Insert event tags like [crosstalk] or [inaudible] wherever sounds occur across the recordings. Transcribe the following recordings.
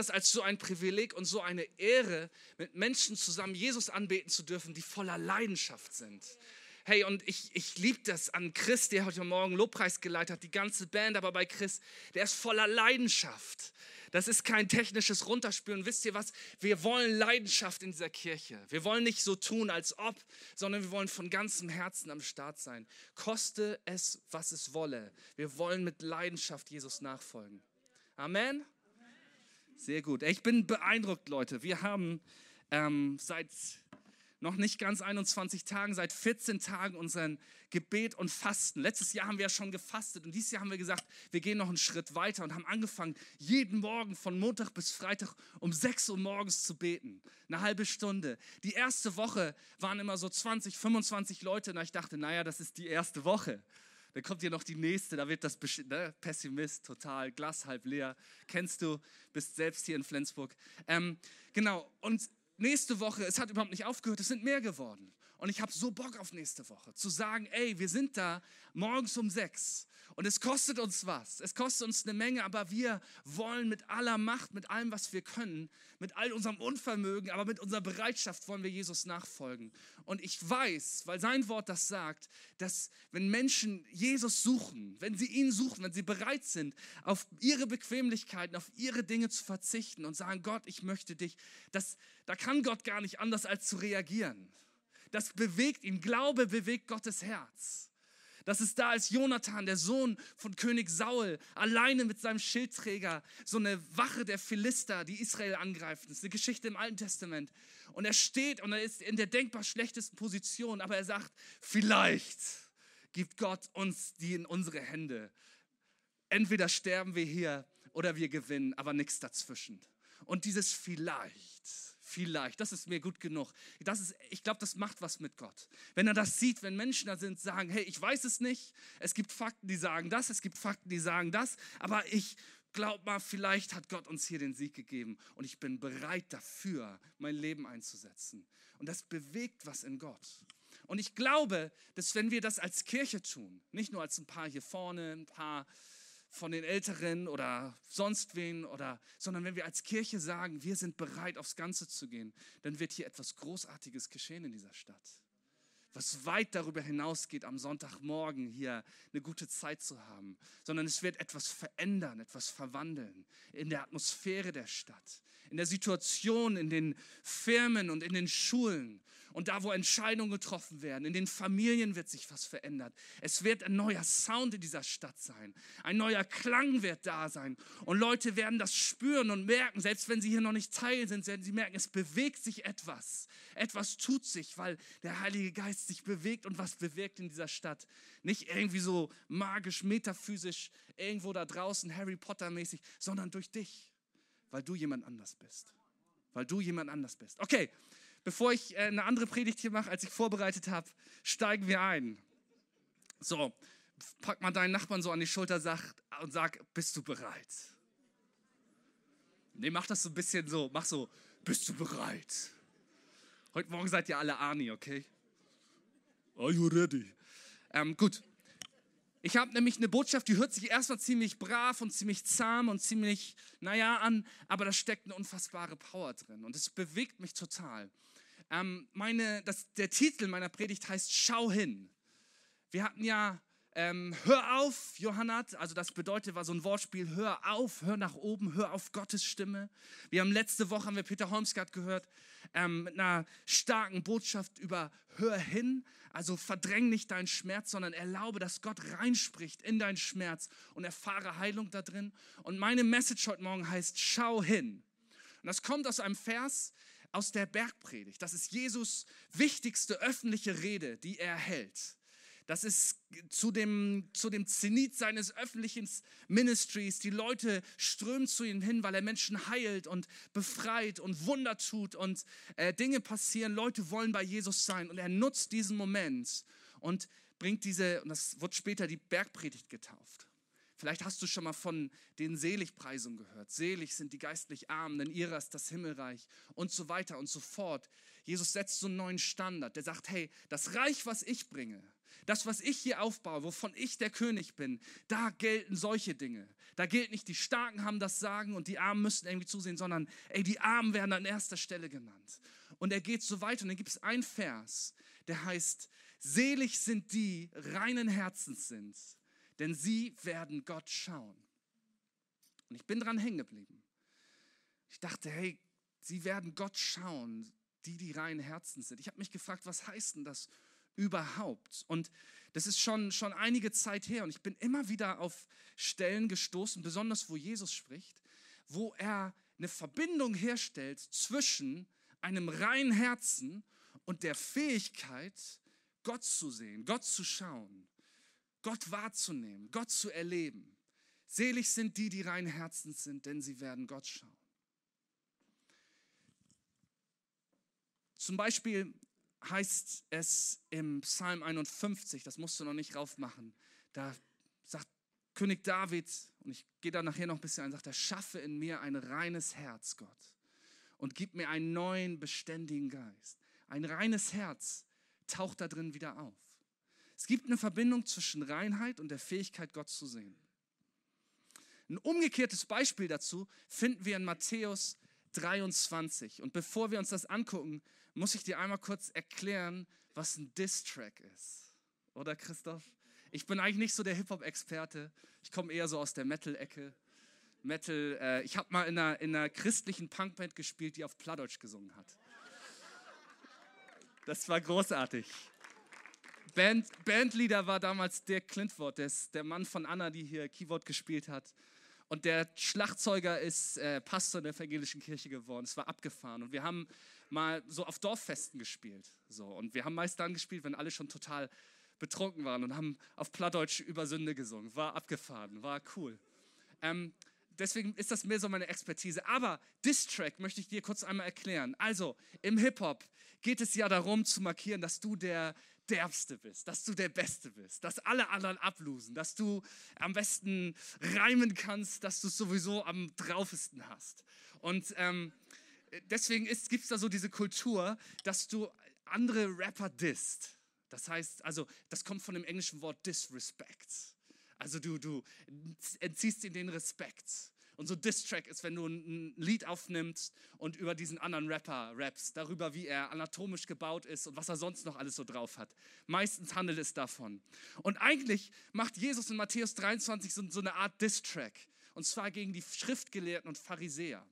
das als so ein Privileg und so eine Ehre, mit Menschen zusammen Jesus anbeten zu dürfen, die voller Leidenschaft sind. Hey, und ich, ich liebe das an Chris, der heute Morgen Lobpreis geleitet hat, die ganze Band, aber bei Chris, der ist voller Leidenschaft. Das ist kein technisches Runterspüren. Wisst ihr was? Wir wollen Leidenschaft in dieser Kirche. Wir wollen nicht so tun, als ob, sondern wir wollen von ganzem Herzen am Start sein. Koste es, was es wolle. Wir wollen mit Leidenschaft Jesus nachfolgen. Amen. Sehr gut. Ich bin beeindruckt, Leute. Wir haben ähm, seit noch nicht ganz 21 Tagen, seit 14 Tagen unseren Gebet und Fasten. Letztes Jahr haben wir ja schon gefastet und dieses Jahr haben wir gesagt, wir gehen noch einen Schritt weiter und haben angefangen, jeden Morgen von Montag bis Freitag um 6 Uhr morgens zu beten. Eine halbe Stunde. Die erste Woche waren immer so 20, 25 Leute und ich dachte, naja, das ist die erste Woche. Dann kommt hier noch die nächste, da wird das ne, Pessimist, total, Glas halb leer. Kennst du, bist selbst hier in Flensburg. Ähm, genau, und nächste Woche, es hat überhaupt nicht aufgehört, es sind mehr geworden. Und ich habe so Bock auf nächste Woche, zu sagen, ey, wir sind da morgens um sechs und es kostet uns was, es kostet uns eine Menge, aber wir wollen mit aller Macht, mit allem, was wir können, mit all unserem Unvermögen, aber mit unserer Bereitschaft wollen wir Jesus nachfolgen. Und ich weiß, weil sein Wort das sagt, dass wenn Menschen Jesus suchen, wenn sie ihn suchen, wenn sie bereit sind, auf ihre Bequemlichkeiten, auf ihre Dinge zu verzichten und sagen, Gott, ich möchte dich, das, da kann Gott gar nicht anders als zu reagieren. Das bewegt ihn. Glaube bewegt Gottes Herz. Das ist da, als Jonathan, der Sohn von König Saul, alleine mit seinem Schildträger, so eine Wache der Philister, die Israel angreifen. Das ist eine Geschichte im Alten Testament. Und er steht und er ist in der denkbar schlechtesten Position, aber er sagt, vielleicht gibt Gott uns die in unsere Hände. Entweder sterben wir hier oder wir gewinnen, aber nichts dazwischen. Und dieses vielleicht vielleicht, das ist mir gut genug. Das ist, ich glaube, das macht was mit Gott. Wenn er das sieht, wenn Menschen da sind, sagen, hey, ich weiß es nicht, es gibt Fakten, die sagen das, es gibt Fakten, die sagen das, aber ich glaube mal, vielleicht hat Gott uns hier den Sieg gegeben und ich bin bereit dafür, mein Leben einzusetzen. Und das bewegt was in Gott. Und ich glaube, dass wenn wir das als Kirche tun, nicht nur als ein paar hier vorne, ein paar von den Älteren oder sonst wen oder, sondern wenn wir als Kirche sagen, wir sind bereit aufs Ganze zu gehen, dann wird hier etwas Großartiges geschehen in dieser Stadt. Was weit darüber hinausgeht, am Sonntagmorgen hier eine gute Zeit zu haben, sondern es wird etwas verändern, etwas verwandeln in der Atmosphäre der Stadt, in der Situation, in den Firmen und in den Schulen und da, wo Entscheidungen getroffen werden. In den Familien wird sich was verändert. Es wird ein neuer Sound in dieser Stadt sein. Ein neuer Klang wird da sein. Und Leute werden das spüren und merken, selbst wenn sie hier noch nicht Teil sind, werden sie merken, es bewegt sich etwas. Etwas tut sich, weil der Heilige Geist sich bewegt und was bewirkt in dieser Stadt. Nicht irgendwie so magisch, metaphysisch, irgendwo da draußen, Harry Potter mäßig, sondern durch dich, weil du jemand anders bist. Weil du jemand anders bist. Okay, bevor ich äh, eine andere Predigt hier mache, als ich vorbereitet habe, steigen wir ein. So, pack mal deinen Nachbarn so an die Schulter und sag, bist du bereit? Nee, mach das so ein bisschen so, mach so, bist du bereit? Heute Morgen seid ihr alle Arnie, okay? Are you ready? Ähm, gut. Ich habe nämlich eine Botschaft, die hört sich erstmal ziemlich brav und ziemlich zahm und ziemlich, naja, an, aber da steckt eine unfassbare Power drin und es bewegt mich total. Ähm, meine, das, der Titel meiner Predigt heißt Schau hin. Wir hatten ja ähm, Hör auf, Johannat, also das bedeutet, war so ein Wortspiel, hör auf, hör nach oben, hör auf Gottes Stimme. Wir haben letzte Woche, haben wir Peter Holmsgard gehört, ähm, mit einer starken Botschaft über Hör hin, also verdräng nicht deinen Schmerz, sondern erlaube, dass Gott reinspricht in deinen Schmerz und erfahre Heilung da drin. Und meine Message heute Morgen heißt, schau hin. Und das kommt aus einem Vers, aus der Bergpredigt. Das ist Jesus wichtigste öffentliche Rede, die er hält. Das ist zu dem, zu dem Zenit seines öffentlichen Ministries. Die Leute strömen zu ihm hin, weil er Menschen heilt und befreit und Wunder tut und äh, Dinge passieren. Leute wollen bei Jesus sein und er nutzt diesen Moment und bringt diese, und das wird später die Bergpredigt getauft. Vielleicht hast du schon mal von den Seligpreisungen gehört. Selig sind die geistlich Armen, denn ihrer ist das Himmelreich und so weiter und so fort. Jesus setzt so einen neuen Standard. Der sagt, hey, das Reich, was ich bringe, Das, was ich hier aufbaue, wovon ich der König bin, da gelten solche Dinge. Da gilt nicht, die Starken haben das Sagen und die Armen müssen irgendwie zusehen, sondern ey, die Armen werden an erster Stelle genannt. Und er geht so weit und dann gibt es einen Vers, der heißt, selig sind die reinen Herzens sind, denn sie werden Gott schauen. Und ich bin dran hängen geblieben. Ich dachte, hey, sie werden Gott schauen, die, die reinen Herzens sind. Ich habe mich gefragt, was heißt denn das überhaupt? Und das ist schon, schon einige Zeit her und ich bin immer wieder auf Stellen gestoßen, besonders wo Jesus spricht, wo er eine Verbindung herstellt zwischen einem reinen Herzen und der Fähigkeit, Gott zu sehen, Gott zu schauen, Gott wahrzunehmen, Gott zu erleben. Selig sind die, die rein Herzens sind, denn sie werden Gott schauen. Zum Beispiel heißt es im Psalm 51, das musst du noch nicht raufmachen, da sagt König David, und ich gehe da nachher noch ein bisschen ein, sagt er, schaffe in mir ein reines Herz, Gott, und gib mir einen neuen, beständigen Geist. Ein reines Herz taucht da drin wieder auf. Es gibt eine Verbindung zwischen Reinheit und der Fähigkeit, Gott zu sehen. Ein umgekehrtes Beispiel dazu finden wir in Matthäus 23. Und bevor wir uns das angucken, muss ich dir einmal kurz erklären, was ein Diss-Track ist. Oder Christoph? Ich bin eigentlich nicht so der Hip-Hop-Experte. Ich komme eher so aus der Metal-Ecke. Metal, äh, ich habe mal in einer, in einer christlichen Punkband gespielt, die auf Plattdeutsch gesungen hat. Das war großartig. Band, Bandleader war damals der Clintworth, der Mann von Anna, die hier Keyboard gespielt hat. Und der Schlagzeuger ist äh, Pastor der evangelischen Kirche geworden. Es war abgefahren. Und wir haben mal so auf Dorffesten gespielt. So. Und wir haben meist dann gespielt, wenn alle schon total betrunken waren und haben auf Plattdeutsch über Sünde gesungen. War abgefahren, war cool. Ähm, deswegen ist das mehr so meine Expertise. Aber Diss-Track möchte ich dir kurz einmal erklären. Also, im Hip-Hop geht es ja darum zu markieren, dass du der Derbste bist, dass du der Beste bist, dass alle anderen ablosen, dass du am besten reimen kannst, dass du es sowieso am draufesten hast. Und ähm, deswegen gibt es da so diese Kultur, dass du andere Rapper disst. Das heißt, also, das kommt von dem englischen Wort disrespect. Also du, du entziehst ihnen den Respekt. Und so Diss-Track ist, wenn du ein Lied aufnimmst und über diesen anderen Rapper rappst, darüber, wie er anatomisch gebaut ist und was er sonst noch alles so drauf hat. Meistens handelt es davon. Und eigentlich macht Jesus in Matthäus 23 so, so eine Art Diss-Track. Und zwar gegen die Schriftgelehrten und Pharisäer.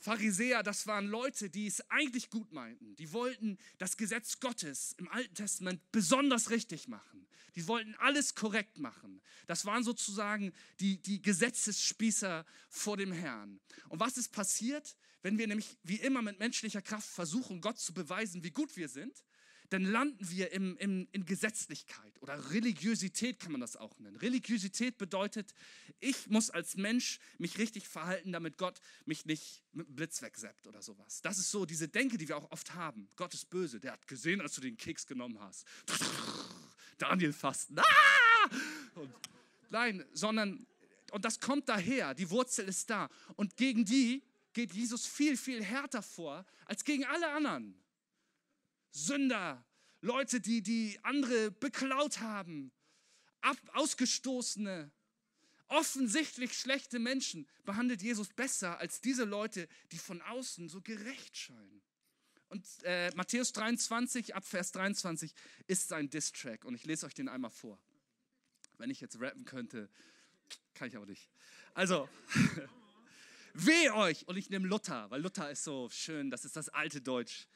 Pharisäer, das waren Leute, die es eigentlich gut meinten. Die wollten das Gesetz Gottes im Alten Testament besonders richtig machen. Die wollten alles korrekt machen. Das waren sozusagen die, die Gesetzesspießer vor dem Herrn. Und was ist passiert, wenn wir nämlich wie immer mit menschlicher Kraft versuchen, Gott zu beweisen, wie gut wir sind? Dann landen wir im, im, in Gesetzlichkeit oder Religiosität kann man das auch nennen. Religiosität bedeutet, ich muss als Mensch mich richtig verhalten, damit Gott mich nicht mit dem Blitz wegsäppt oder sowas. Das ist so diese Denke, die wir auch oft haben. Gott ist böse, der hat gesehen, als du den Keks genommen hast. Daniel fasten. Ah! Und, nein, sondern, und das kommt daher, die Wurzel ist da. Und gegen die geht Jesus viel, viel härter vor als gegen alle anderen. Sünder, Leute, die, die andere beklaut haben, ab, ausgestoßene, offensichtlich schlechte Menschen behandelt Jesus besser als diese Leute, die von außen so gerecht scheinen. Und äh, Matthäus 23, ab Vers 23, ist sein Diss-Track. Und ich lese euch den einmal vor. Wenn ich jetzt rappen könnte, kann ich aber nicht. Also, [laughs] weh euch! Und ich nehme Luther, weil Luther ist so schön, das ist das alte Deutsch.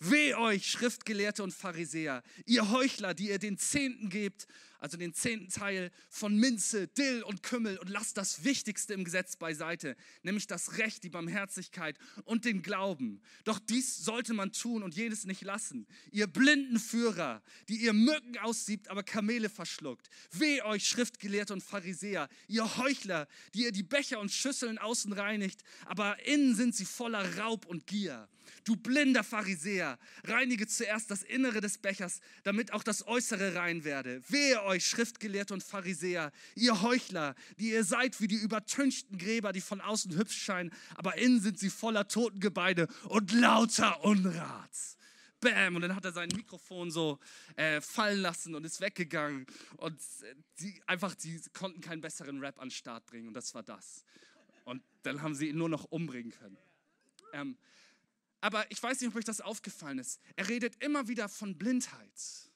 Weh euch, Schriftgelehrte und Pharisäer, ihr Heuchler, die ihr den Zehnten gebt, also den zehnten Teil von Minze, Dill und Kümmel und lasst das Wichtigste im Gesetz beiseite, nämlich das Recht, die Barmherzigkeit und den Glauben. Doch dies sollte man tun und jedes nicht lassen. Ihr blinden Führer, die ihr Mücken aussiebt, aber Kamele verschluckt. Weh euch, Schriftgelehrte und Pharisäer, ihr Heuchler, die ihr die Becher und Schüsseln außen reinigt, aber innen sind sie voller Raub und Gier. Du blinder Pharisäer, reinige zuerst das Innere des Bechers, damit auch das Äußere rein werde. Wehe euch, Schriftgelehrte und Pharisäer, ihr Heuchler, die ihr seid wie die übertünchten Gräber, die von außen hübsch scheinen, aber innen sind sie voller Totengebeine und lauter Unrat. bam, und dann hat er sein Mikrofon so äh, fallen lassen und ist weggegangen. Und äh, die einfach, die konnten keinen besseren Rap an den Start bringen und das war das. Und dann haben sie ihn nur noch umbringen können. Ähm, aber ich weiß nicht, ob euch das aufgefallen ist. Er redet immer wieder von Blindheit.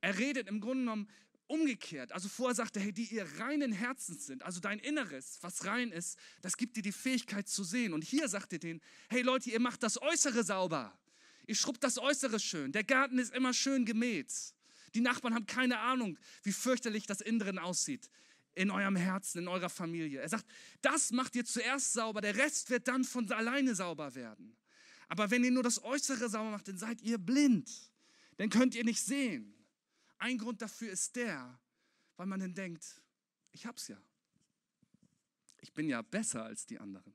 Er redet im Grunde genommen umgekehrt. Also vorher sagte hey, die ihr reinen Herzens sind, also dein Inneres, was rein ist, das gibt dir die Fähigkeit zu sehen. Und hier sagt er denen, hey Leute, ihr macht das Äußere sauber. Ihr schrubbt das Äußere schön. Der Garten ist immer schön gemäht. Die Nachbarn haben keine Ahnung, wie fürchterlich das Inneren aussieht. In eurem Herzen, in eurer Familie. Er sagt, das macht ihr zuerst sauber, der Rest wird dann von alleine sauber werden. Aber wenn ihr nur das Äußere sauber macht, dann seid ihr blind. Dann könnt ihr nicht sehen. Ein Grund dafür ist der, weil man dann denkt, ich hab's ja. Ich bin ja besser als die anderen.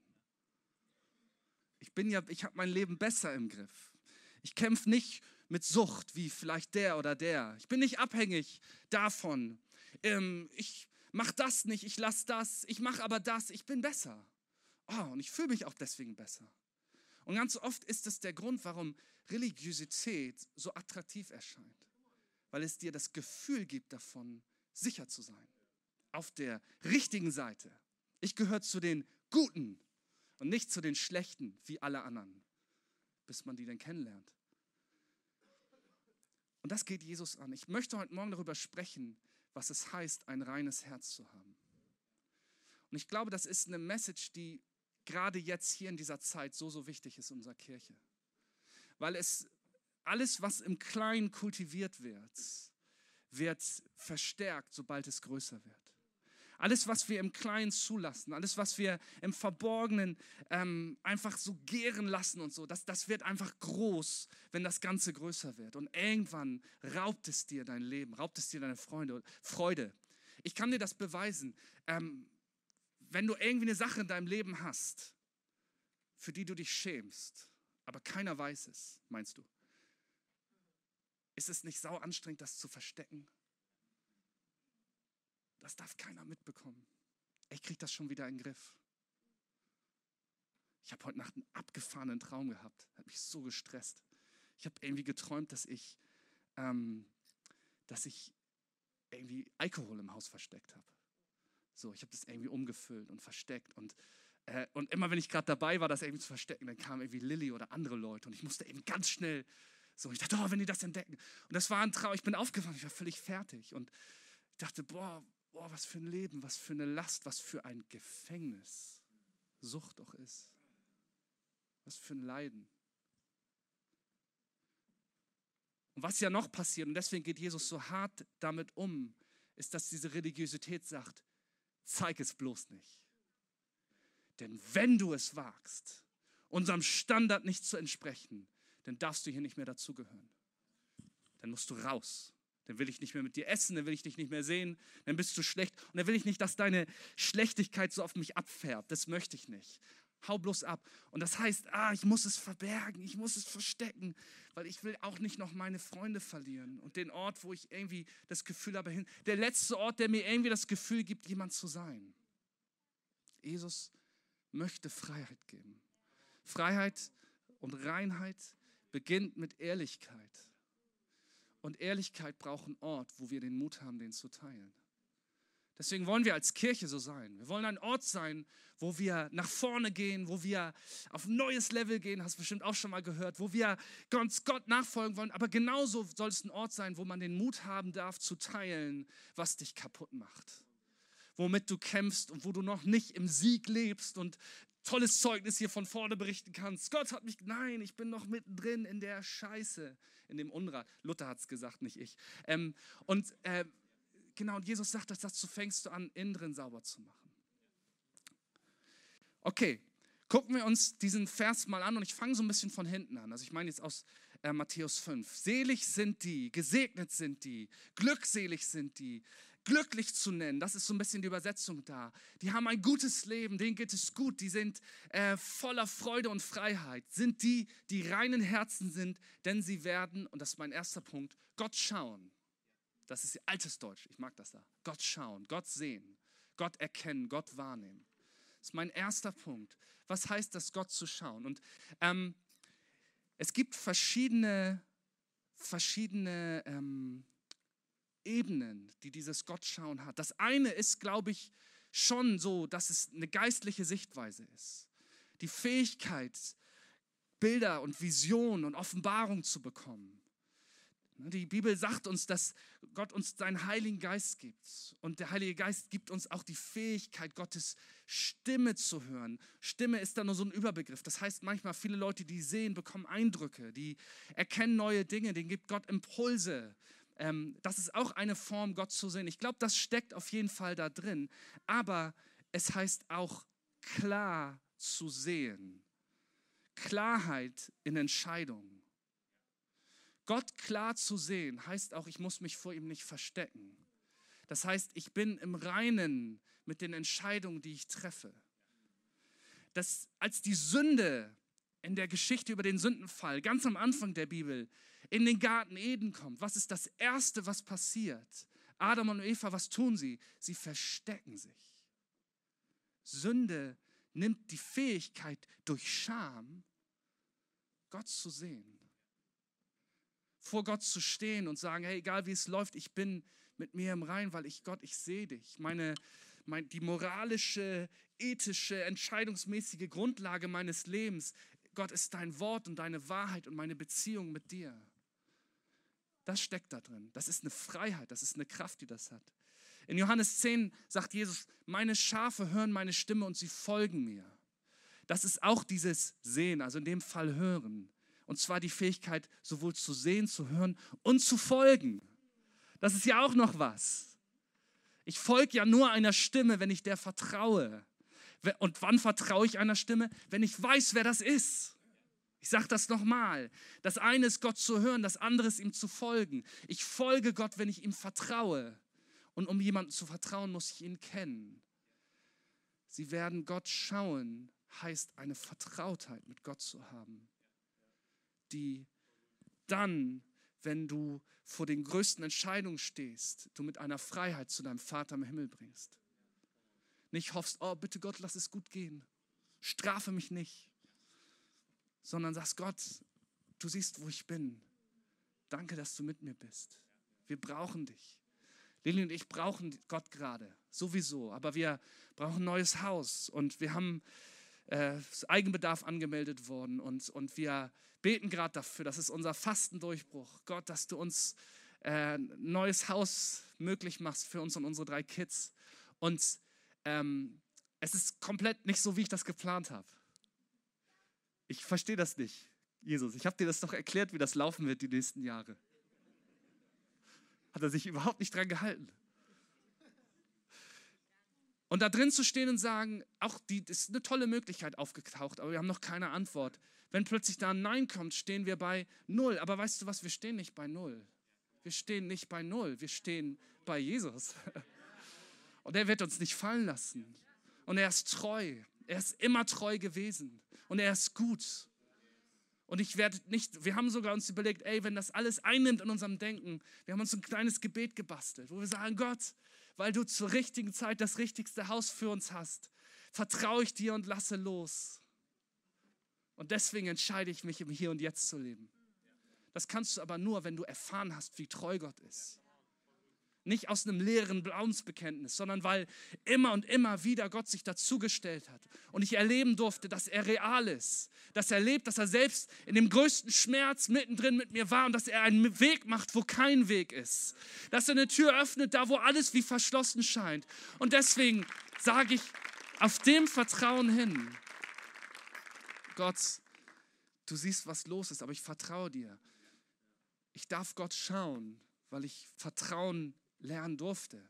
Ich bin ja, ich habe mein Leben besser im Griff. Ich kämpfe nicht mit Sucht wie vielleicht der oder der. Ich bin nicht abhängig davon. Ähm, ich mache das nicht, ich lasse das, ich mache aber das, ich bin besser. Oh, und ich fühle mich auch deswegen besser. Und ganz oft ist es der Grund, warum Religiosität so attraktiv erscheint weil es dir das Gefühl gibt davon, sicher zu sein. Auf der richtigen Seite. Ich gehöre zu den Guten und nicht zu den Schlechten wie alle anderen, bis man die dann kennenlernt. Und das geht Jesus an. Ich möchte heute Morgen darüber sprechen, was es heißt, ein reines Herz zu haben. Und ich glaube, das ist eine Message, die gerade jetzt hier in dieser Zeit so, so wichtig ist in unserer Kirche. Weil es alles, was im Kleinen kultiviert wird, wird verstärkt, sobald es größer wird. Alles, was wir im Kleinen zulassen, alles, was wir im Verborgenen ähm, einfach so gären lassen und so, das, das wird einfach groß, wenn das Ganze größer wird. Und irgendwann raubt es dir dein Leben, raubt es dir deine Freunde, Freude. Ich kann dir das beweisen. Ähm, wenn du irgendwie eine Sache in deinem Leben hast, für die du dich schämst, aber keiner weiß es, meinst du? Ist es nicht sau anstrengend, das zu verstecken? Das darf keiner mitbekommen. Ich kriege das schon wieder in den Griff. Ich habe heute Nacht einen abgefahrenen Traum gehabt. Hat mich so gestresst. Ich habe irgendwie geträumt, dass ich, ähm, dass ich irgendwie Alkohol im Haus versteckt habe. So, ich habe das irgendwie umgefüllt und versteckt und äh, und immer wenn ich gerade dabei war, das irgendwie zu verstecken, dann kamen irgendwie Lilly oder andere Leute und ich musste eben ganz schnell so, ich dachte, oh, wenn die das entdecken. Und das war ein Traum. Ich bin aufgewacht, ich war völlig fertig. Und ich dachte, boah, boah, was für ein Leben, was für eine Last, was für ein Gefängnis Sucht doch ist. Was für ein Leiden. Und was ja noch passiert, und deswegen geht Jesus so hart damit um, ist, dass diese Religiosität sagt, zeig es bloß nicht. Denn wenn du es wagst, unserem Standard nicht zu entsprechen, dann darfst du hier nicht mehr dazugehören. Dann musst du raus. Dann will ich nicht mehr mit dir essen, dann will ich dich nicht mehr sehen, dann bist du schlecht und dann will ich nicht, dass deine Schlechtigkeit so auf mich abfärbt. Das möchte ich nicht. Hau bloß ab. Und das heißt, ah, ich muss es verbergen, ich muss es verstecken, weil ich will auch nicht noch meine Freunde verlieren und den Ort, wo ich irgendwie das Gefühl habe, hin, der letzte Ort, der mir irgendwie das Gefühl gibt, jemand zu sein. Jesus möchte Freiheit geben. Freiheit und Reinheit beginnt mit Ehrlichkeit. Und Ehrlichkeit braucht einen Ort, wo wir den Mut haben, den zu teilen. Deswegen wollen wir als Kirche so sein. Wir wollen ein Ort sein, wo wir nach vorne gehen, wo wir auf ein neues Level gehen, hast du bestimmt auch schon mal gehört, wo wir ganz Gott nachfolgen wollen. Aber genauso soll es ein Ort sein, wo man den Mut haben darf, zu teilen, was dich kaputt macht. Womit du kämpfst und wo du noch nicht im Sieg lebst und tolles Zeugnis hier von vorne berichten kannst. Gott hat mich, nein, ich bin noch mittendrin in der Scheiße, in dem Unrat. Luther hat es gesagt, nicht ich. Ähm, und äh, genau, und Jesus sagt, dass dazu fängst du an, innen drin sauber zu machen. Okay, gucken wir uns diesen Vers mal an und ich fange so ein bisschen von hinten an. Also ich meine jetzt aus äh, Matthäus 5. Selig sind die, gesegnet sind die, glückselig sind die, glücklich zu nennen. Das ist so ein bisschen die Übersetzung da. Die haben ein gutes Leben, denen geht es gut, die sind äh, voller Freude und Freiheit. Sind die, die reinen Herzen sind, denn sie werden, und das ist mein erster Punkt, Gott schauen. Das ist altes Deutsch, ich mag das da. Gott schauen, Gott sehen, Gott erkennen, Gott wahrnehmen. Das ist mein erster Punkt. Was heißt das, Gott zu schauen? Und ähm, es gibt verschiedene verschiedene ähm, Ebenen, die dieses Gottschauen hat. Das eine ist, glaube ich, schon so, dass es eine geistliche Sichtweise ist. Die Fähigkeit, Bilder und Visionen und Offenbarung zu bekommen. Die Bibel sagt uns, dass Gott uns seinen Heiligen Geist gibt. Und der Heilige Geist gibt uns auch die Fähigkeit, Gottes Stimme zu hören. Stimme ist da nur so ein Überbegriff. Das heißt, manchmal viele Leute, die sehen, bekommen Eindrücke, die erkennen neue Dinge, denen gibt Gott Impulse. Ähm, das ist auch eine Form, Gott zu sehen. Ich glaube, das steckt auf jeden Fall da drin. Aber es heißt auch klar zu sehen. Klarheit in Entscheidungen. Gott klar zu sehen heißt auch, ich muss mich vor ihm nicht verstecken. Das heißt, ich bin im Reinen mit den Entscheidungen, die ich treffe. Das, als die Sünde in der Geschichte über den Sündenfall, ganz am Anfang der Bibel, in den Garten Eden kommt, was ist das Erste, was passiert? Adam und Eva, was tun sie? Sie verstecken sich. Sünde nimmt die Fähigkeit durch Scham, Gott zu sehen vor Gott zu stehen und sagen, hey, egal wie es läuft, ich bin mit mir im Rein, weil ich Gott, ich sehe dich. Meine, mein, die moralische, ethische, entscheidungsmäßige Grundlage meines Lebens, Gott ist dein Wort und deine Wahrheit und meine Beziehung mit dir. Das steckt da drin. Das ist eine Freiheit, das ist eine Kraft, die das hat. In Johannes 10 sagt Jesus, meine Schafe hören meine Stimme und sie folgen mir. Das ist auch dieses Sehen, also in dem Fall hören. Und zwar die Fähigkeit, sowohl zu sehen, zu hören und zu folgen. Das ist ja auch noch was. Ich folge ja nur einer Stimme, wenn ich der vertraue. Und wann vertraue ich einer Stimme? Wenn ich weiß, wer das ist. Ich sage das nochmal. Das eine ist Gott zu hören, das andere ist ihm zu folgen. Ich folge Gott, wenn ich ihm vertraue. Und um jemandem zu vertrauen, muss ich ihn kennen. Sie werden Gott schauen, heißt eine Vertrautheit mit Gott zu haben die dann, wenn du vor den größten Entscheidungen stehst, du mit einer Freiheit zu deinem Vater im Himmel bringst. Nicht hoffst, oh bitte Gott, lass es gut gehen. Strafe mich nicht. Sondern sagst, Gott, du siehst, wo ich bin. Danke, dass du mit mir bist. Wir brauchen dich. Lili und ich brauchen Gott gerade, sowieso. Aber wir brauchen ein neues Haus und wir haben äh, Eigenbedarf angemeldet worden und, und wir beten gerade dafür, das ist unser Fastendurchbruch. Gott, dass du uns äh, ein neues Haus möglich machst für uns und unsere drei Kids. Und ähm, es ist komplett nicht so, wie ich das geplant habe. Ich verstehe das nicht, Jesus. Ich habe dir das doch erklärt, wie das laufen wird die nächsten Jahre. Hat er sich überhaupt nicht dran gehalten. Und da drin zu stehen und sagen, auch die, das ist eine tolle Möglichkeit aufgetaucht, aber wir haben noch keine Antwort. Wenn plötzlich da ein Nein kommt, stehen wir bei Null. Aber weißt du was, wir stehen nicht bei Null. Wir stehen nicht bei Null, wir stehen bei Jesus. [laughs] Und er wird uns nicht fallen lassen. Und er ist treu. Er ist immer treu gewesen. Und er ist gut. Und ich werde nicht, wir haben sogar uns überlegt, ey, wenn das alles einnimmt in unserem Denken, wir haben uns ein kleines Gebet gebastelt, wo wir sagen, Gott, weil du zur richtigen Zeit das richtigste Haus für uns hast, vertraue ich dir und lasse los. Und deswegen entscheide ich mich, im Hier und Jetzt zu leben. Das kannst du aber nur, wenn du erfahren hast, wie treu Gott ist. Nicht aus einem leeren Glaubensbekenntnis, sondern weil immer und immer wieder Gott sich dazugestellt hat. Und ich erleben durfte, dass er real ist. Dass er lebt, dass er selbst in dem größten Schmerz mittendrin mit mir war und dass er einen Weg macht, wo kein Weg ist. Dass er eine Tür öffnet, da wo alles wie verschlossen scheint. Und deswegen sage ich auf dem Vertrauen hin, Gott, du siehst, was los ist, aber ich vertraue dir. Ich darf Gott schauen, weil ich Vertrauen lernen durfte.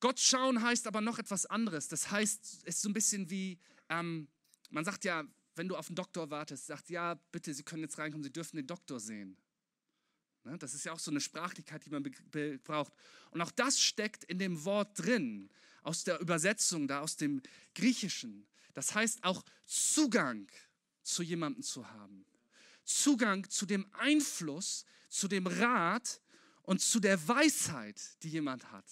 Gott schauen heißt aber noch etwas anderes. Das heißt, es ist so ein bisschen wie, ähm, man sagt ja, wenn du auf einen Doktor wartest, sagt, ja, bitte, Sie können jetzt reinkommen, Sie dürfen den Doktor sehen. Ne? Das ist ja auch so eine Sprachlichkeit, die man braucht. Und auch das steckt in dem Wort drin, aus der Übersetzung, da aus dem Griechischen. Das heißt auch Zugang zu jemandem zu haben. Zugang zu dem Einfluss, zu dem Rat und zu der Weisheit, die jemand hat.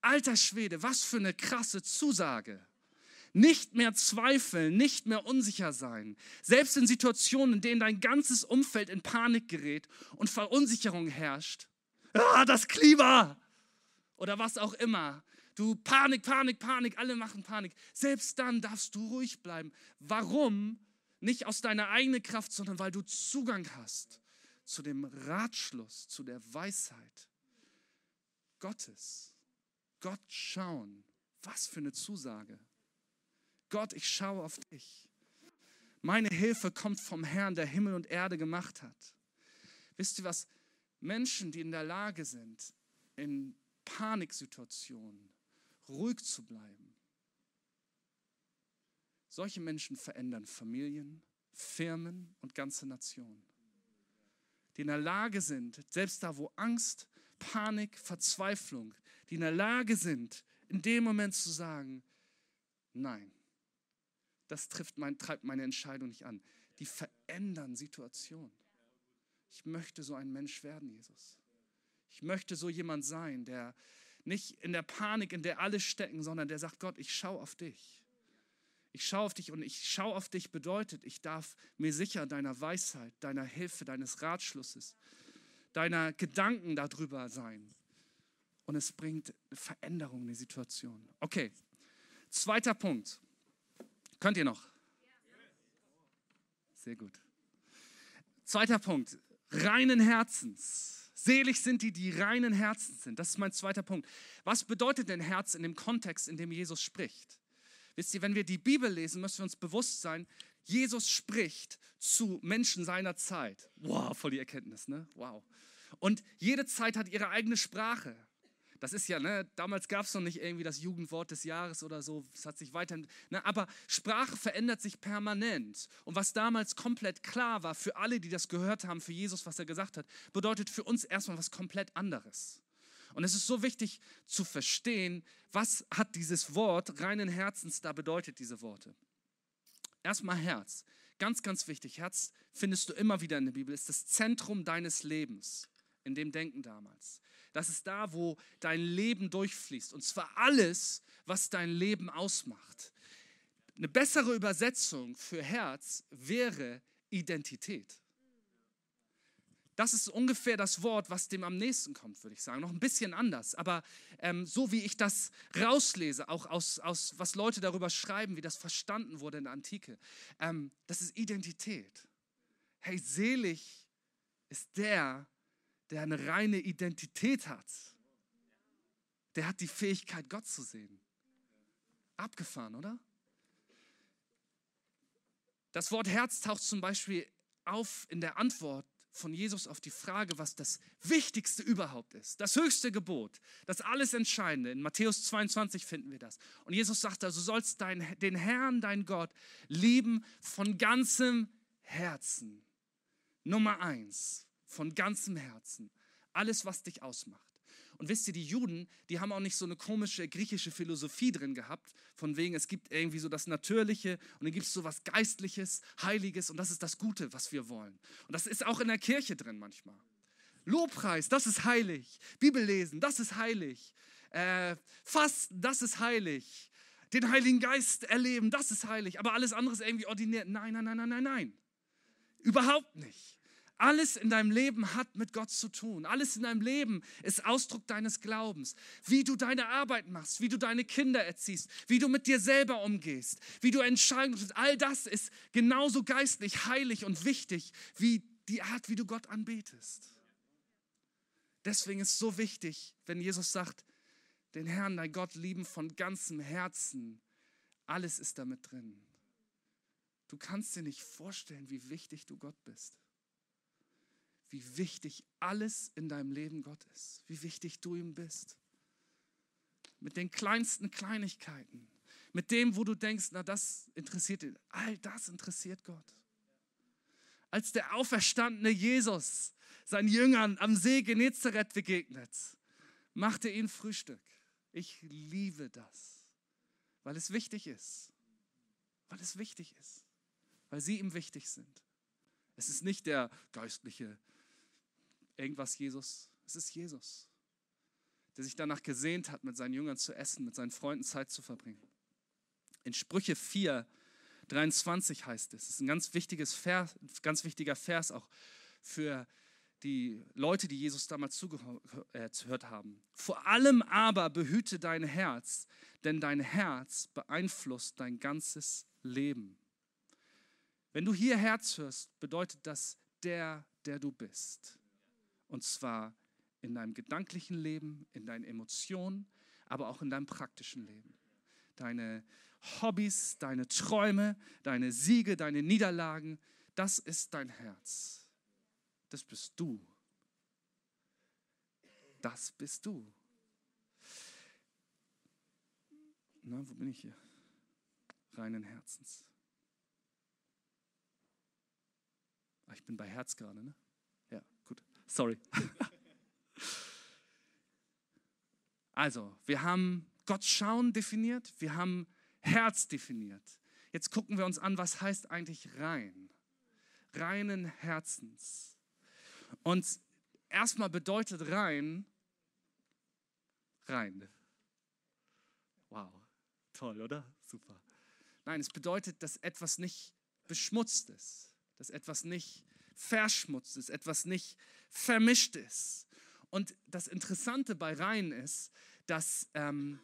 Alter Schwede, was für eine krasse Zusage. Nicht mehr zweifeln, nicht mehr unsicher sein. Selbst in Situationen, in denen dein ganzes Umfeld in Panik gerät und Verunsicherung herrscht. Ah, das Klima! Oder was auch immer. Du Panik, Panik, Panik, alle machen Panik. Selbst dann darfst du ruhig bleiben. Warum? Nicht aus deiner eigenen Kraft, sondern weil du Zugang hast zu dem Ratschluss, zu der Weisheit Gottes. Gott schauen. Was für eine Zusage. Gott, ich schaue auf dich. Meine Hilfe kommt vom Herrn, der Himmel und Erde gemacht hat. Wisst ihr was? Menschen, die in der Lage sind, in Paniksituationen ruhig zu bleiben. Solche Menschen verändern Familien, Firmen und ganze Nationen. Die in der Lage sind, selbst da, wo Angst, Panik, Verzweiflung, die in der Lage sind, in dem Moment zu sagen, nein, das trifft mein, treibt meine Entscheidung nicht an. Die verändern Situationen. Ich möchte so ein Mensch werden, Jesus. Ich möchte so jemand sein, der nicht in der Panik, in der alle stecken, sondern der sagt, Gott, ich schaue auf dich. Ich schaue auf dich und ich schaue auf dich bedeutet, ich darf mir sicher deiner Weisheit, deiner Hilfe, deines Ratschlusses, deiner Gedanken darüber sein. Und es bringt Veränderung in die Situation. Okay, zweiter Punkt. Könnt ihr noch? Sehr gut. Zweiter Punkt. Reinen Herzens. Selig sind die, die reinen Herzens sind. Das ist mein zweiter Punkt. Was bedeutet denn Herz in dem Kontext, in dem Jesus spricht? Wisst ihr, wenn wir die Bibel lesen, müssen wir uns bewusst sein, Jesus spricht zu Menschen seiner Zeit. Wow, voll die Erkenntnis, ne? Wow. Und jede Zeit hat ihre eigene Sprache. Das ist ja, ne, damals gab es noch nicht irgendwie das Jugendwort des Jahres oder so, es hat sich weiter, ne, aber Sprache verändert sich permanent. Und was damals komplett klar war für alle, die das gehört haben, für Jesus, was er gesagt hat, bedeutet für uns erstmal was komplett anderes. Und es ist so wichtig zu verstehen, was hat dieses Wort reinen Herzens da bedeutet, diese Worte. Erstmal Herz. Ganz, ganz wichtig. Herz findest du immer wieder in der Bibel, ist das Zentrum deines Lebens, in dem Denken damals. Das ist da, wo dein Leben durchfließt. Und zwar alles, was dein Leben ausmacht. Eine bessere Übersetzung für Herz wäre Identität. Das ist ungefähr das Wort, was dem am nächsten kommt, würde ich sagen. Noch ein bisschen anders, aber ähm, so wie ich das rauslese, auch aus, aus was Leute darüber schreiben, wie das verstanden wurde in der Antike, ähm, das ist Identität. Hey, selig ist der, der eine reine Identität hat, der hat die Fähigkeit, Gott zu sehen. Abgefahren, oder? Das Wort Herz taucht zum Beispiel auf in der Antwort von Jesus auf die Frage, was das Wichtigste überhaupt ist. Das höchste Gebot, das alles Entscheidende. In Matthäus 22 finden wir das. Und Jesus sagt also, du sollst dein, den Herrn, dein Gott, lieben von ganzem Herzen. Nummer eins von ganzem Herzen. Alles, was dich ausmacht. Und wisst ihr, die Juden, die haben auch nicht so eine komische griechische Philosophie drin gehabt, von wegen, es gibt irgendwie so das Natürliche und dann gibt es so was Geistliches, Heiliges und das ist das Gute, was wir wollen. Und das ist auch in der Kirche drin manchmal. Lobpreis, das ist heilig. Bibellesen, das ist heilig. Äh, Fasten, das ist heilig. Den Heiligen Geist erleben, das ist heilig. Aber alles andere ist irgendwie ordinär. Nein, nein, nein, nein, nein, nein. Überhaupt nicht. Alles in deinem Leben hat mit Gott zu tun. Alles in deinem Leben ist Ausdruck deines Glaubens. Wie du deine Arbeit machst, wie du deine Kinder erziehst, wie du mit dir selber umgehst, wie du Entscheidungen triffst. All das ist genauso geistlich, heilig und wichtig wie die Art, wie du Gott anbetest. Deswegen ist es so wichtig, wenn Jesus sagt, den Herrn, dein Gott, lieben von ganzem Herzen. Alles ist damit drin. Du kannst dir nicht vorstellen, wie wichtig du Gott bist wie wichtig alles in deinem Leben Gott ist, wie wichtig du ihm bist. Mit den kleinsten Kleinigkeiten, mit dem, wo du denkst, na das interessiert ihn, all das interessiert Gott. Als der auferstandene Jesus seinen Jüngern am See Genezareth begegnet, machte ihn Frühstück. Ich liebe das, weil es wichtig ist, weil es wichtig ist, weil sie ihm wichtig sind. Es ist nicht der geistliche irgendwas Jesus. Es ist Jesus, der sich danach gesehnt hat, mit seinen Jüngern zu essen, mit seinen Freunden Zeit zu verbringen. In Sprüche 4, 23 heißt es. Das ist ein ganz, wichtiges Vers, ganz wichtiger Vers auch für die Leute, die Jesus damals zugehört haben. Vor allem aber behüte dein Herz, denn dein Herz beeinflusst dein ganzes Leben. Wenn du hier Herz hörst, bedeutet das der, der du bist. Und zwar in deinem gedanklichen Leben, in deinen Emotionen, aber auch in deinem praktischen Leben. Deine Hobbys, deine Träume, deine Siege, deine Niederlagen, das ist dein Herz. Das bist du. Das bist du. Na, wo bin ich hier? Reinen Herzens. Ach, ich bin bei Herz gerade, ne? Sorry. Also, wir haben Gott schauen definiert, wir haben Herz definiert. Jetzt gucken wir uns an, was heißt eigentlich rein? Reinen Herzens. Und erstmal bedeutet rein, rein. Wow, toll, oder? Super. Nein, es bedeutet, dass etwas nicht beschmutzt ist, dass etwas nicht verschmutzt ist, etwas nicht vermischt ist. Und das Interessante bei rein ist, dass ähm,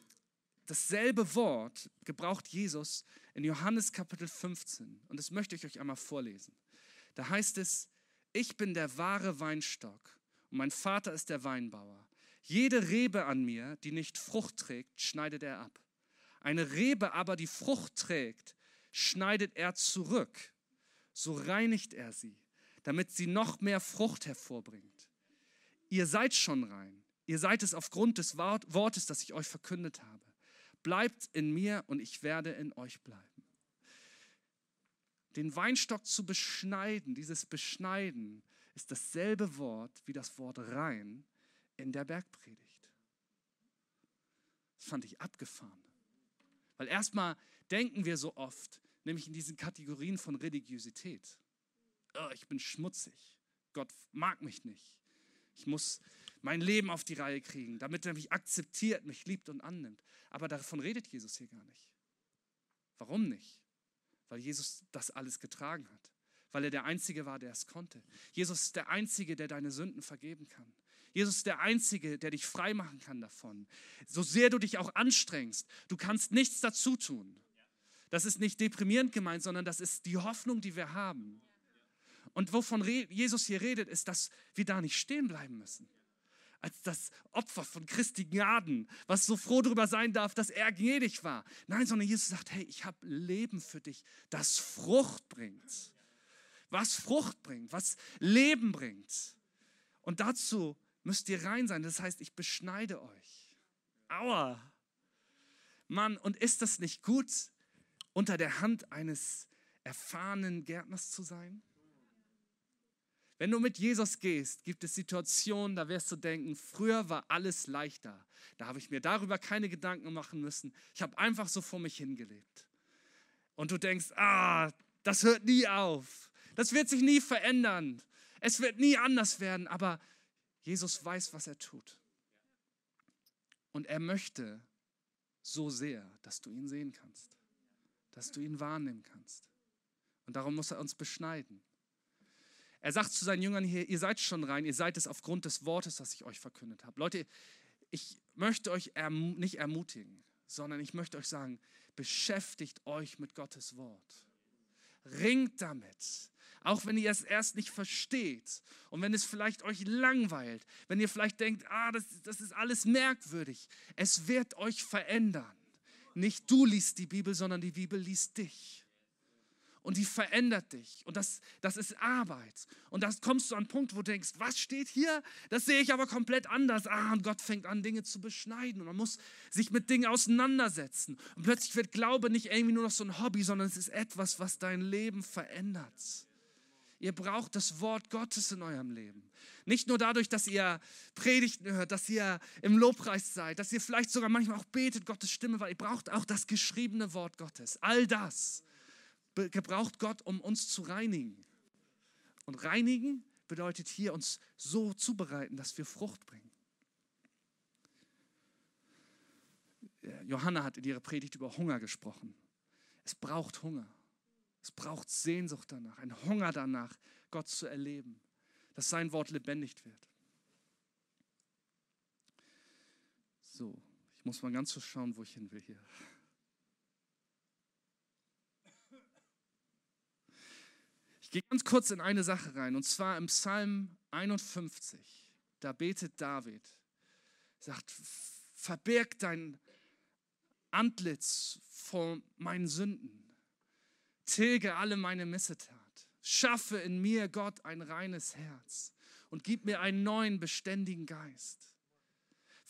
dasselbe Wort gebraucht Jesus in Johannes Kapitel 15. Und das möchte ich euch einmal vorlesen. Da heißt es, ich bin der wahre Weinstock und mein Vater ist der Weinbauer. Jede Rebe an mir, die nicht Frucht trägt, schneidet er ab. Eine Rebe aber, die Frucht trägt, schneidet er zurück. So reinigt er sie, damit sie noch mehr Frucht hervorbringt. Ihr seid schon rein. Ihr seid es aufgrund des Wortes, das ich euch verkündet habe. Bleibt in mir und ich werde in euch bleiben. Den Weinstock zu beschneiden, dieses Beschneiden, ist dasselbe Wort wie das Wort rein in der Bergpredigt. Das fand ich abgefahren. Weil erstmal denken wir so oft, nämlich in diesen Kategorien von Religiosität. Oh, ich bin schmutzig. Gott mag mich nicht. Ich muss mein Leben auf die Reihe kriegen, damit er mich akzeptiert, mich liebt und annimmt. Aber davon redet Jesus hier gar nicht. Warum nicht? Weil Jesus das alles getragen hat. Weil er der Einzige war, der es konnte. Jesus ist der Einzige, der deine Sünden vergeben kann. Jesus ist der Einzige, der dich frei machen kann davon. So sehr du dich auch anstrengst, du kannst nichts dazu tun. Das ist nicht deprimierend gemeint, sondern das ist die Hoffnung, die wir haben. Und wovon Jesus hier redet, ist, dass wir da nicht stehen bleiben müssen. Als das Opfer von Christi Gnaden, was so froh darüber sein darf, dass er gnädig war. Nein, sondern Jesus sagt, hey, ich habe Leben für dich, das Frucht bringt. Was Frucht bringt, was Leben bringt. Und dazu müsst ihr rein sein. Das heißt, ich beschneide euch. Aua. Mann, und ist das nicht gut, unter der Hand eines erfahrenen Gärtners zu sein? Wenn du mit Jesus gehst, gibt es Situationen, da wirst du denken, früher war alles leichter. Da habe ich mir darüber keine Gedanken machen müssen. Ich habe einfach so vor mich hingelebt. Und du denkst, ah, das hört nie auf. Das wird sich nie verändern. Es wird nie anders werden. Aber Jesus weiß, was er tut. Und er möchte so sehr, dass du ihn sehen kannst, dass du ihn wahrnehmen kannst. Und darum muss er uns beschneiden. Er sagt zu seinen Jüngern hier, ihr seid schon rein, ihr seid es aufgrund des Wortes, das ich euch verkündet habe. Leute, ich möchte euch erm nicht ermutigen, sondern ich möchte euch sagen, beschäftigt euch mit Gottes Wort. Ringt damit. Auch wenn ihr es erst nicht versteht und wenn es vielleicht euch langweilt, wenn ihr vielleicht denkt, ah, das, das ist alles merkwürdig. Es wird euch verändern. Nicht du liest die Bibel, sondern die Bibel liest dich und die verändert dich. Und das, das ist Arbeit. Und da kommst du an einen Punkt, wo du denkst, was steht hier? Das sehe ich aber komplett anders. Ah, und Gott fängt an, Dinge zu beschneiden. Und man muss sich mit Dingen auseinandersetzen. Und plötzlich wird Glaube nicht irgendwie nur noch so ein Hobby, sondern es ist etwas, was dein Leben verändert. Ihr braucht das Wort Gottes in eurem Leben. Nicht nur dadurch, dass ihr Predigten hört, dass ihr im Lobpreis seid, dass ihr vielleicht sogar manchmal auch betet, Gottes Stimme, weil ihr braucht auch das geschriebene Wort Gottes. All das gebraucht Gott, um uns zu reinigen. Und reinigen bedeutet hier uns so zubereiten, dass wir Frucht bringen. Johanna hat in ihrer Predigt über Hunger gesprochen. Es braucht Hunger. Es braucht Sehnsucht danach, ein Hunger danach, Gott zu erleben, dass sein Wort lebendig wird. So, ich muss mal ganz so schauen, wo ich hin will hier. Gehe ganz kurz in eine Sache rein, und zwar im Psalm 51. Da betet David, sagt, verbirg dein Antlitz vor meinen Sünden, tilge alle meine Missetat, schaffe in mir, Gott, ein reines Herz und gib mir einen neuen, beständigen Geist.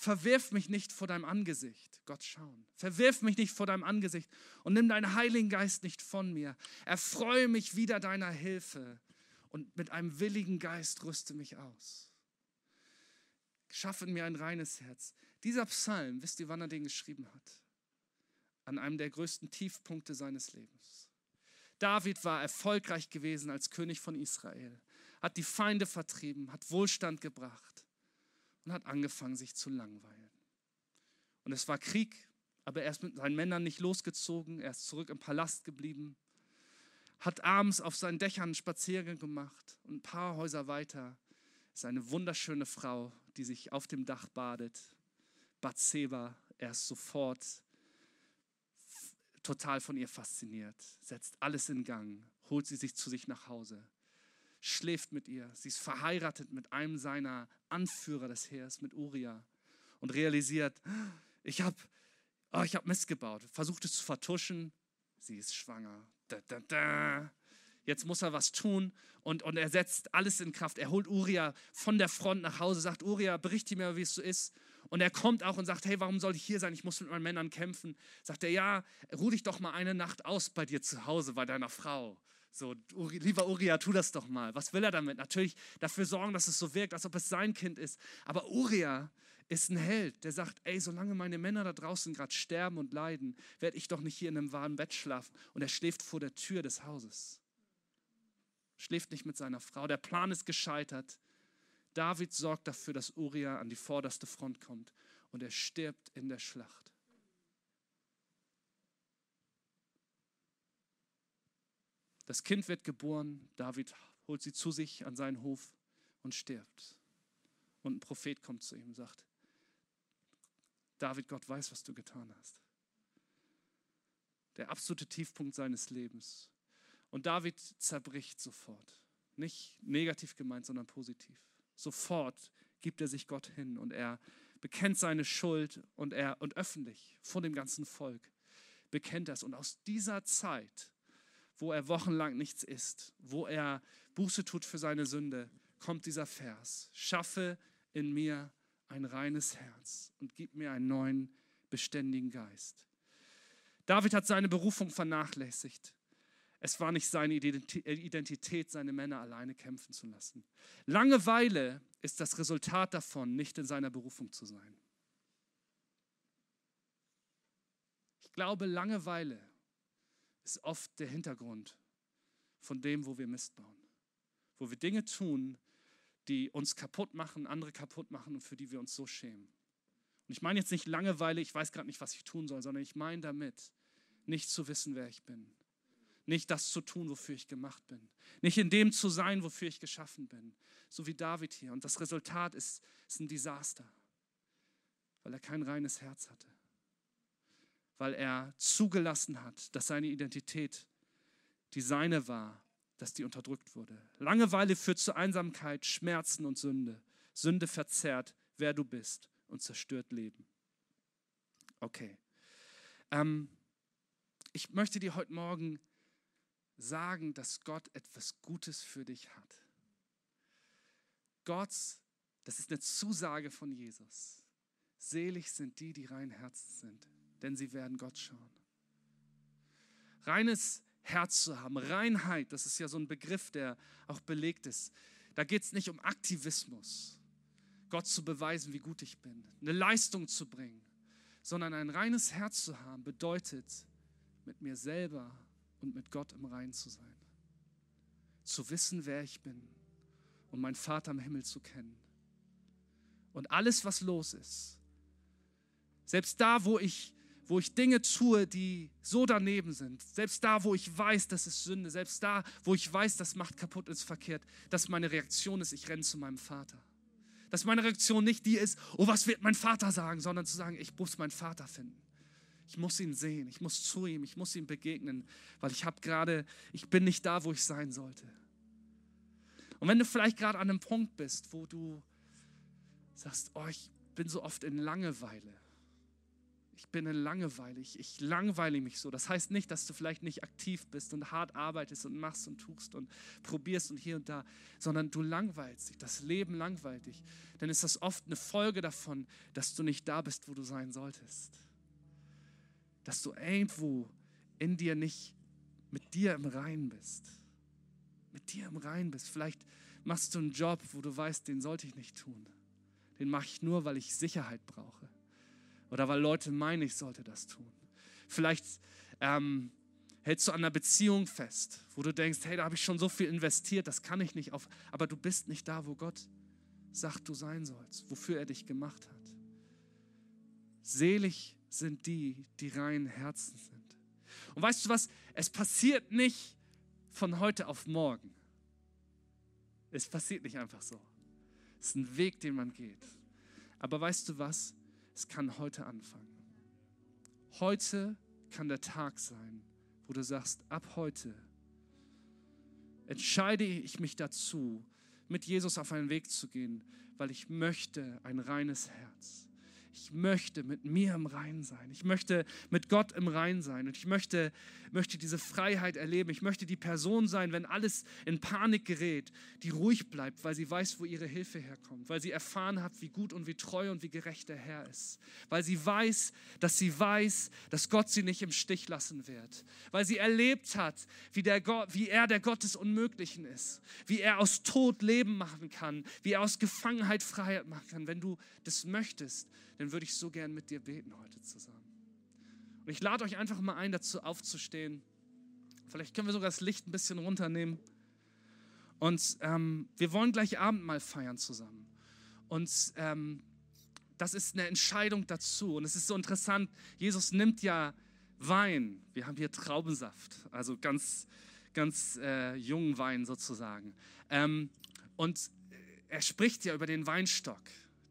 Verwirf mich nicht vor deinem Angesicht, Gott schauen. Verwirf mich nicht vor deinem Angesicht und nimm deinen Heiligen Geist nicht von mir. Erfreue mich wieder deiner Hilfe und mit einem willigen Geist rüste mich aus. Schaffe mir ein reines Herz. Dieser Psalm, wisst ihr, wann er den geschrieben hat? An einem der größten Tiefpunkte seines Lebens. David war erfolgreich gewesen als König von Israel, hat die Feinde vertrieben, hat Wohlstand gebracht und hat angefangen, sich zu langweilen. Und es war Krieg, aber er ist mit seinen Männern nicht losgezogen, er ist zurück im Palast geblieben, hat abends auf seinen Dächern einen Spaziergang gemacht und ein paar Häuser weiter ist eine wunderschöne Frau, die sich auf dem Dach badet. Bathseba, er ist sofort total von ihr fasziniert, setzt alles in Gang, holt sie sich zu sich nach Hause schläft mit ihr. Sie ist verheiratet mit einem seiner Anführer des Heers, mit Uriah. Und realisiert, ich habe oh, hab Mist gebaut. Versucht es zu vertuschen. Sie ist schwanger. Da, da, da. Jetzt muss er was tun und, und er setzt alles in Kraft. Er holt Uriah von der Front nach Hause, sagt, Uriah, berichte mir, wie es so ist. Und er kommt auch und sagt, hey, warum soll ich hier sein? Ich muss mit meinen Männern kämpfen. Sagt er, ja, ruh dich doch mal eine Nacht aus bei dir zu Hause, bei deiner Frau. So, lieber Uriah, tu das doch mal. Was will er damit? Natürlich dafür sorgen, dass es so wirkt, als ob es sein Kind ist. Aber Uriah ist ein Held, der sagt, ey, solange meine Männer da draußen gerade sterben und leiden, werde ich doch nicht hier in einem warmen Bett schlafen. Und er schläft vor der Tür des Hauses. Schläft nicht mit seiner Frau. Der Plan ist gescheitert. David sorgt dafür, dass Uriah an die vorderste Front kommt und er stirbt in der Schlacht. Das Kind wird geboren, David holt sie zu sich an seinen Hof und stirbt. Und ein Prophet kommt zu ihm und sagt, David, Gott weiß, was du getan hast. Der absolute Tiefpunkt seines Lebens. Und David zerbricht sofort. Nicht negativ gemeint, sondern positiv. Sofort gibt er sich Gott hin und er bekennt seine Schuld und er und öffentlich vor dem ganzen Volk bekennt das. Und aus dieser Zeit wo er wochenlang nichts isst, wo er Buße tut für seine Sünde, kommt dieser Vers. Schaffe in mir ein reines Herz und gib mir einen neuen, beständigen Geist. David hat seine Berufung vernachlässigt. Es war nicht seine Identität, seine Männer alleine kämpfen zu lassen. Langeweile ist das Resultat davon, nicht in seiner Berufung zu sein. Ich glaube, Langeweile ist oft der Hintergrund von dem, wo wir Mist bauen. Wo wir Dinge tun, die uns kaputt machen, andere kaputt machen und für die wir uns so schämen. Und ich meine jetzt nicht Langeweile, ich weiß gerade nicht, was ich tun soll, sondern ich meine damit, nicht zu wissen, wer ich bin. Nicht das zu tun, wofür ich gemacht bin. Nicht in dem zu sein, wofür ich geschaffen bin. So wie David hier. Und das Resultat ist, ist ein Desaster, weil er kein reines Herz hatte weil er zugelassen hat, dass seine Identität die seine war, dass die unterdrückt wurde. Langeweile führt zu Einsamkeit, Schmerzen und Sünde. Sünde verzerrt, wer du bist und zerstört Leben. Okay. Ähm, ich möchte dir heute Morgen sagen, dass Gott etwas Gutes für dich hat. Gott, das ist eine Zusage von Jesus. Selig sind die, die rein Herzen sind, denn sie werden Gott schauen. Reines Herz zu haben, Reinheit, das ist ja so ein Begriff, der auch belegt ist. Da geht es nicht um Aktivismus, Gott zu beweisen, wie gut ich bin, eine Leistung zu bringen, sondern ein reines Herz zu haben, bedeutet, mit mir selber und mit Gott im Rein zu sein. Zu wissen, wer ich bin und meinen Vater im Himmel zu kennen. Und alles, was los ist, selbst da, wo ich wo ich Dinge tue, die so daneben sind, selbst da, wo ich weiß, das ist Sünde, selbst da, wo ich weiß, das macht kaputt, ist verkehrt, dass meine Reaktion ist, ich renne zu meinem Vater. Dass meine Reaktion nicht die ist, oh, was wird mein Vater sagen, sondern zu sagen, ich muss meinen Vater finden. Ich muss ihn sehen, ich muss zu ihm, ich muss ihm begegnen, weil ich habe gerade, ich bin nicht da, wo ich sein sollte. Und wenn du vielleicht gerade an einem Punkt bist, wo du sagst, oh, ich bin so oft in Langeweile, ich bin in Langeweile, ich, ich langweile mich so. Das heißt nicht, dass du vielleicht nicht aktiv bist und hart arbeitest und machst und tust und probierst und hier und da, sondern du langweilst dich. Das Leben langweilt dich. Dann ist das oft eine Folge davon, dass du nicht da bist, wo du sein solltest. Dass du irgendwo in dir nicht mit dir im Reinen bist. Mit dir im Reinen bist. Vielleicht machst du einen Job, wo du weißt, den sollte ich nicht tun. Den mache ich nur, weil ich Sicherheit brauche oder weil Leute meinen, ich sollte das tun. Vielleicht ähm, hältst du an einer Beziehung fest, wo du denkst, hey, da habe ich schon so viel investiert, das kann ich nicht auf. Aber du bist nicht da, wo Gott sagt, du sein sollst, wofür er dich gemacht hat. Selig sind die, die reinen Herzen sind. Und weißt du was? Es passiert nicht von heute auf morgen. Es passiert nicht einfach so. Es ist ein Weg, den man geht. Aber weißt du was? Es kann heute anfangen. Heute kann der Tag sein, wo du sagst, ab heute entscheide ich mich dazu, mit Jesus auf einen Weg zu gehen, weil ich möchte ein reines Herz ich möchte mit mir im Rein sein. Ich möchte mit Gott im Rein sein. Und ich möchte, möchte diese Freiheit erleben. Ich möchte die Person sein, wenn alles in Panik gerät, die ruhig bleibt, weil sie weiß, wo ihre Hilfe herkommt. Weil sie erfahren hat, wie gut und wie treu und wie gerecht der Herr ist. Weil sie weiß, dass sie weiß, dass Gott sie nicht im Stich lassen wird. Weil sie erlebt hat, wie, der Gott, wie er der Gott des Unmöglichen ist. Wie er aus Tod Leben machen kann. Wie er aus Gefangenheit Freiheit machen kann. Wenn du das möchtest, dann würde ich so gern mit dir beten heute zusammen. Und ich lade euch einfach mal ein, dazu aufzustehen. Vielleicht können wir sogar das Licht ein bisschen runternehmen. Und ähm, wir wollen gleich Abendmahl feiern zusammen. Und ähm, das ist eine Entscheidung dazu. Und es ist so interessant, Jesus nimmt ja Wein. Wir haben hier Traubensaft, also ganz, ganz äh, jungen Wein sozusagen. Ähm, und er spricht ja über den Weinstock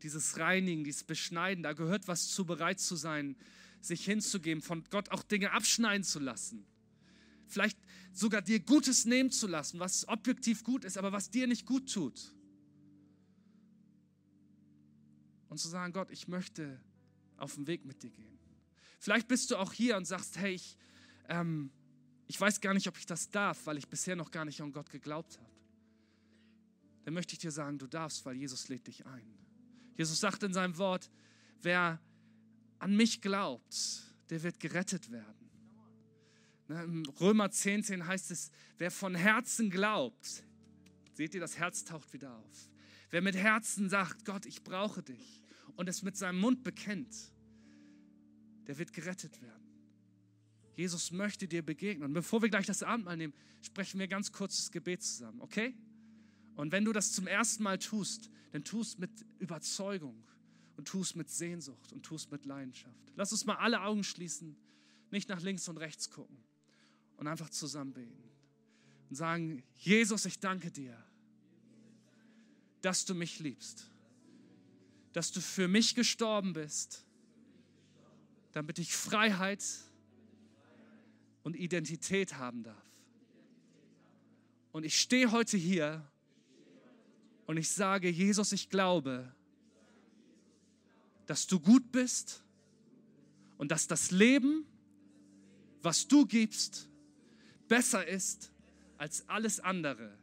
dieses Reinigen, dieses Beschneiden, da gehört was zu, bereit zu sein, sich hinzugeben, von Gott auch Dinge abschneiden zu lassen. Vielleicht sogar dir Gutes nehmen zu lassen, was objektiv gut ist, aber was dir nicht gut tut. Und zu sagen, Gott, ich möchte auf den Weg mit dir gehen. Vielleicht bist du auch hier und sagst, hey, ich, ähm, ich weiß gar nicht, ob ich das darf, weil ich bisher noch gar nicht an Gott geglaubt habe. Dann möchte ich dir sagen, du darfst, weil Jesus lädt dich ein. Jesus sagt in seinem Wort, wer an mich glaubt, der wird gerettet werden. Ne, Im Römer 10, 10 heißt es, wer von Herzen glaubt, seht ihr, das Herz taucht wieder auf. Wer mit Herzen sagt, Gott, ich brauche dich und es mit seinem Mund bekennt, der wird gerettet werden. Jesus möchte dir begegnen. Und bevor wir gleich das Abendmahl nehmen, sprechen wir ganz kurz das Gebet zusammen, okay? Und wenn du das zum ersten Mal tust, dann tust mit Überzeugung und tust mit Sehnsucht und tust mit Leidenschaft. Lass uns mal alle Augen schließen, nicht nach links und rechts gucken und einfach zusammen beten und sagen, Jesus, ich danke dir, dass du mich liebst, dass du für mich gestorben bist, damit ich Freiheit und Identität haben darf. Und ich stehe heute hier und ich sage, Jesus, ich glaube, dass du gut bist und dass das Leben, was du gibst, besser ist als alles andere.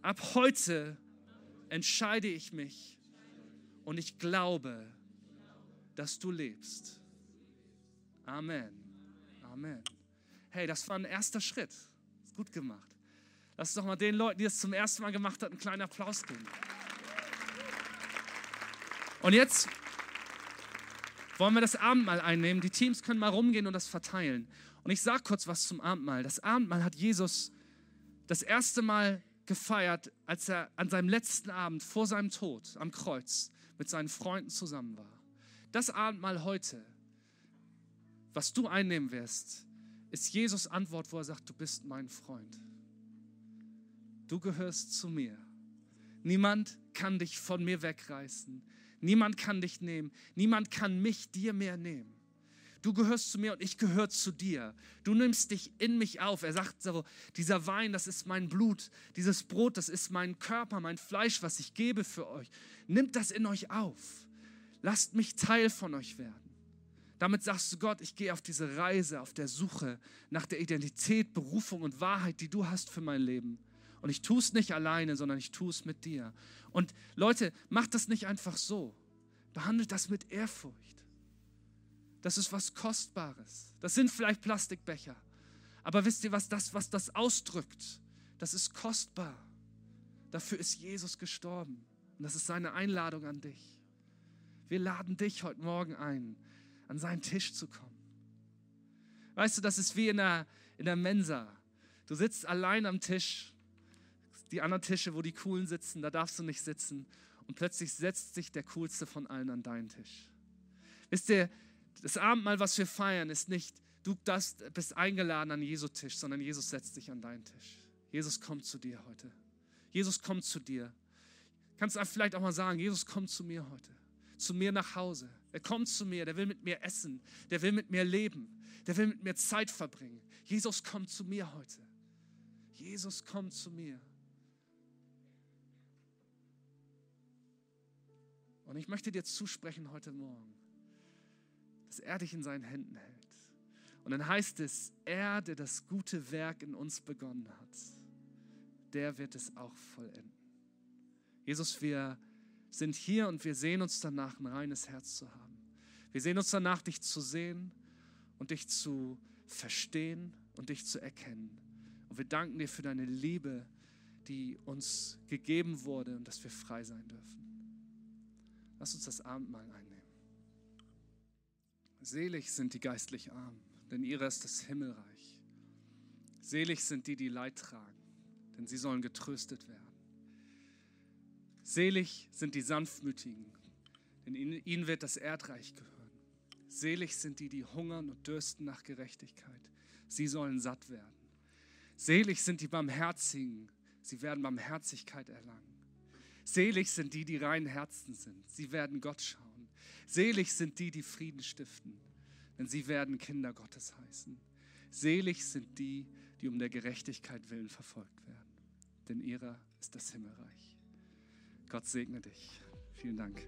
Ab heute entscheide ich mich und ich glaube, dass du lebst. Amen. Amen. Hey, das war ein erster Schritt. Gut gemacht. Lass uns doch mal den Leuten, die das zum ersten Mal gemacht haben, einen kleinen Applaus geben. Und jetzt wollen wir das Abendmahl einnehmen. Die Teams können mal rumgehen und das verteilen. Und ich sage kurz was zum Abendmahl. Das Abendmahl hat Jesus das erste Mal gefeiert, als er an seinem letzten Abend vor seinem Tod am Kreuz mit seinen Freunden zusammen war. Das Abendmahl heute was du einnehmen wirst, ist Jesus Antwort, wo er sagt, du bist mein Freund. Du gehörst zu mir. Niemand kann dich von mir wegreißen. Niemand kann dich nehmen. Niemand kann mich dir mehr nehmen. Du gehörst zu mir und ich gehöre zu dir. Du nimmst dich in mich auf. Er sagt so, dieser Wein, das ist mein Blut. Dieses Brot, das ist mein Körper, mein Fleisch, was ich gebe für euch. Nimmt das in euch auf. Lasst mich Teil von euch werden. Damit sagst du Gott, ich gehe auf diese Reise, auf der Suche nach der Identität, Berufung und Wahrheit, die du hast für mein Leben. Und ich tue es nicht alleine, sondern ich tue es mit dir. Und Leute, macht das nicht einfach so. Behandelt das mit Ehrfurcht. Das ist was Kostbares. Das sind vielleicht Plastikbecher. Aber wisst ihr, was das, was das ausdrückt? Das ist kostbar. Dafür ist Jesus gestorben. Und das ist seine Einladung an dich. Wir laden dich heute Morgen ein, an seinen Tisch zu kommen. Weißt du, das ist wie in der, in der Mensa. Du sitzt allein am Tisch. Die anderen Tische, wo die Coolen sitzen, da darfst du nicht sitzen. Und plötzlich setzt sich der Coolste von allen an deinen Tisch. Wisst ihr, das Abendmahl, was wir feiern, ist nicht, du das, bist eingeladen an Jesu Tisch, sondern Jesus setzt sich an deinen Tisch. Jesus kommt zu dir heute. Jesus kommt zu dir. Kannst du vielleicht auch mal sagen, Jesus kommt zu mir heute, zu mir nach Hause. Er kommt zu mir, der will mit mir essen, der will mit mir leben, der will mit mir Zeit verbringen. Jesus kommt zu mir heute. Jesus kommt zu mir. Und ich möchte dir zusprechen heute Morgen dass er dich in seinen Händen hält. Und dann heißt es, er, der das gute Werk in uns begonnen hat, der wird es auch vollenden. Jesus, wir sind hier und wir sehen uns danach, ein reines Herz zu haben. Wir sehen uns danach, dich zu sehen und dich zu verstehen und dich zu erkennen. Und wir danken dir für deine Liebe, die uns gegeben wurde und dass wir frei sein dürfen. Lass uns das Abendmahl einnehmen. Selig sind die geistlich Armen, denn ihrer ist das Himmelreich. Selig sind die, die Leid tragen, denn sie sollen getröstet werden. Selig sind die Sanftmütigen, denn ihnen wird das Erdreich gehören. Selig sind die, die hungern und dürsten nach Gerechtigkeit. Sie sollen satt werden. Selig sind die Barmherzigen, sie werden Barmherzigkeit erlangen. Selig sind die, die reinen Herzen sind. Sie werden Gott schauen. Selig sind die, die Frieden stiften, denn sie werden Kinder Gottes heißen. Selig sind die, die um der Gerechtigkeit willen verfolgt werden, denn ihrer ist das Himmelreich. Gott segne dich. Vielen Dank.